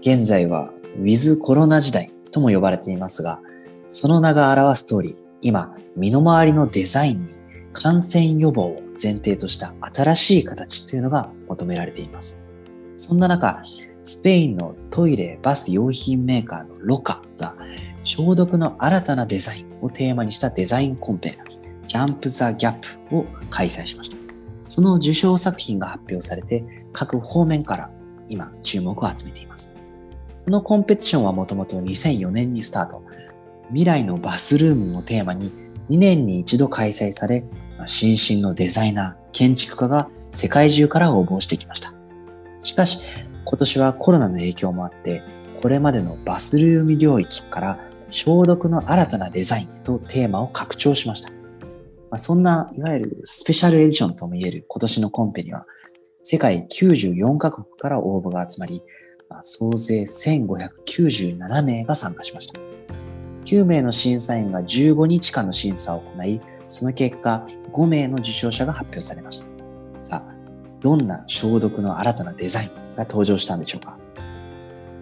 現在はウィズコロナ時代とも呼ばれていますが、その名が表す通り、今、身の回りのデザインに感染予防を前提とした新しい形というのが求められています。そんな中、スペインのトイレ、バス用品メーカーのロカが消毒の新たなデザインをテーマにしたデザインコンペ、ジャンプ・ザ・ギャップを開催しました。その受賞作品が発表されて、各方面から今注目を集めています。このコンペティションはもともと2004年にスタート。未来のバスルームをテーマに2年に一度開催され、新進のデザイナー、建築家が世界中から応募してきました。しかし、今年はコロナの影響もあって、これまでのバスルーム領域から消毒の新たなデザインとテーマを拡張しました。ま、そんないわゆるスペシャルエディションともいえる今年のコンペには、世界94カ国から応募が集まり、総勢1597名が参加しました。9名の審査員が15日間の審査を行い、その結果、5名の受賞者が発表されました。さあ、どんな消毒の新たなデザインが登場したんでしょうか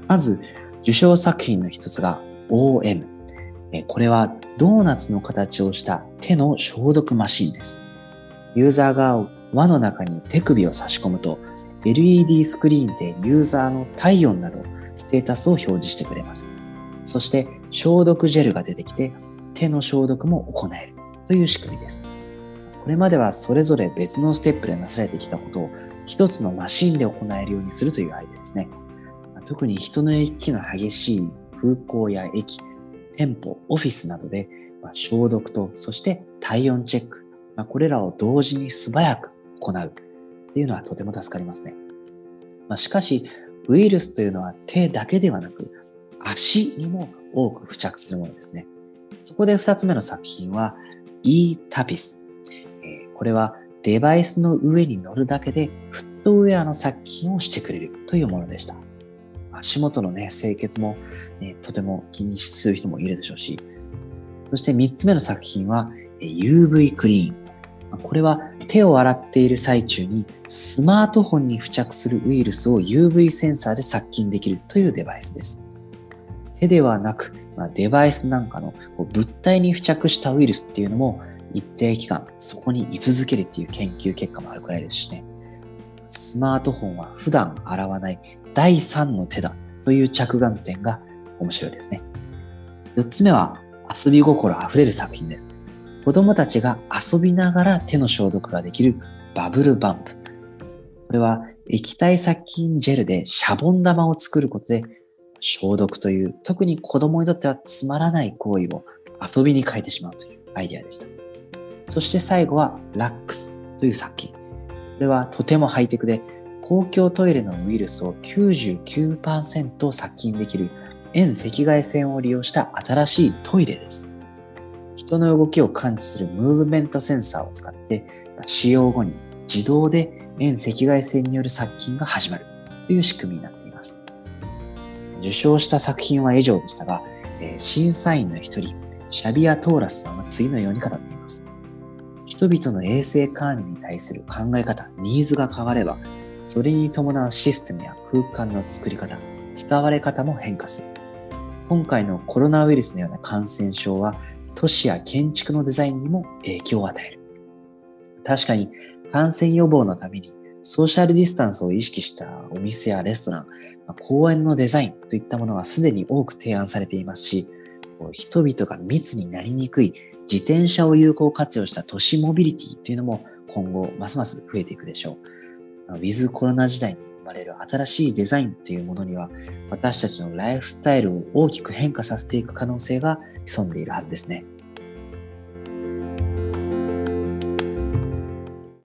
まず、受賞作品の一つが OM。これはドーナツの形をした手の消毒マシンです。ユーザーが輪の中に手首を差し込むと LED スクリーンでユーザーの体温などステータスを表示してくれます。そして消毒ジェルが出てきて手の消毒も行えるという仕組みです。これまではそれぞれ別のステップでなされてきたことを一つのマシンで行えるようにするというアイデアですね。特に人の行き来の激しい空港や駅、店舗、オフィスなどで消毒とそして体温チェック、これらを同時に素早く行うっていうのはとても助かりますね。ましかし、ウイルスというのは手だけではなく足にも多く付着するものですね。そこで二つ目の作品は e-tapis。これはデバイスの上に乗るだけでフットウェアの殺菌をしてくれるというものでした。足元のね、清潔も、ね、とても気にする人もいるでしょうし、そして三つ目の作品は UV クリーン。これは手を洗っている最中にスマートフォンに付着するウイルスを UV センサーで殺菌できるというデバイスです。手ではなく、まあ、デバイスなんかの物体に付着したウイルスっていうのも一定期間そこに居続けるっていう研究結果もあるくらいですしね。スマートフォンは普段洗わない第三の手だという着眼点が面白いですね。四つ目は遊び心あふれる作品です。子供たちが遊びながら手の消毒ができるバブルバンプ。これは液体殺菌ジェルでシャボン玉を作ることで消毒という特に子供にとってはつまらない行為を遊びに変えてしまうというアイデアでした。そして最後はラックスという殺菌。これはとてもハイテクで公共トイレのウイルスを99%殺菌できる遠赤外線を利用した新しいトイレです。人の動きを感知するムーブメントセンサーを使って使用後に自動で遠赤外線による殺菌が始まるという仕組みになっています。受賞した作品は以上でしたが、審査員の一人、シャビア・トーラスさんは次のように語っています。人々の衛生管理に対する考え方、ニーズが変われば、それに伴うシステムや空間の作り方、使われ方も変化する。今回のコロナウイルスのような感染症は、都市や建築のデザインにも影響を与える。確かに、感染予防のためにソーシャルディスタンスを意識したお店やレストラン、公園のデザインといったものがすでに多く提案されていますし、人々が密になりにくい自転車を有効活用した都市モビリティというのも今後ますます増えていくでしょう。ウィズコロナ時代に生まれる新しいデザインというものには、私たちのライフスタイルを大きく変化させていく可能性が潜んでいるはずですね。